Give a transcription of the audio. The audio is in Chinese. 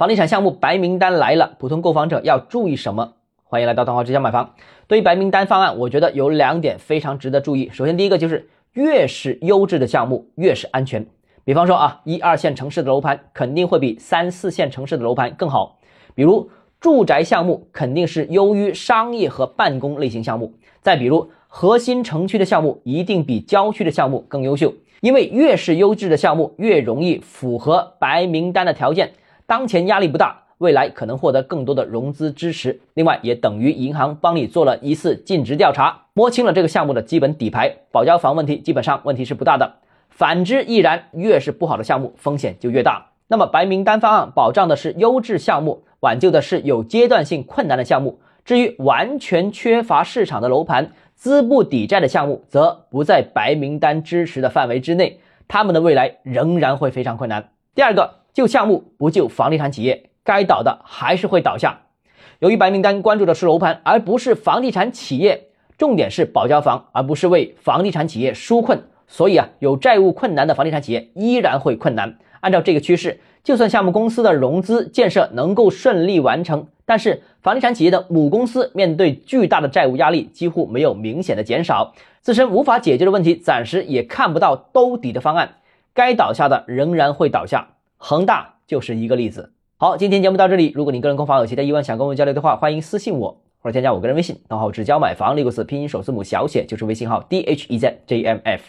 房地产项目白名单来了，普通购房者要注意什么？欢迎来到东浩之家买房。对于白名单方案，我觉得有两点非常值得注意。首先，第一个就是越是优质的项目越是安全。比方说啊，一二线城市的楼盘肯定会比三四线城市的楼盘更好。比如住宅项目肯定是优于商业和办公类型项目。再比如核心城区的项目一定比郊区的项目更优秀，因为越是优质的项目越容易符合白名单的条件。当前压力不大，未来可能获得更多的融资支持。另外，也等于银行帮你做了一次尽职调查，摸清了这个项目的基本底牌，保交房问题基本上问题是不大的。反之亦然，越是不好的项目，风险就越大。那么白名单方案保障的是优质项目，挽救的是有阶段性困难的项目。至于完全缺乏市场的楼盘、资不抵债的项目，则不在白名单支持的范围之内，他们的未来仍然会非常困难。第二个。救项目不救房地产企业，该倒的还是会倒下。由于白名单关注的是楼盘，而不是房地产企业，重点是保交房，而不是为房地产企业纾困，所以啊，有债务困难的房地产企业依然会困难。按照这个趋势，就算项目公司的融资建设能够顺利完成，但是房地产企业的母公司面对巨大的债务压力，几乎没有明显的减少，自身无法解决的问题，暂时也看不到兜底的方案，该倒下的仍然会倒下。恒大就是一个例子。好，今天节目到这里。如果你个人购房有其他疑问，想跟我交流的话，欢迎私信我或者添加我个人微信，然后只交买房六个字，拼音首字母小写就是微信号 d h e z j m f。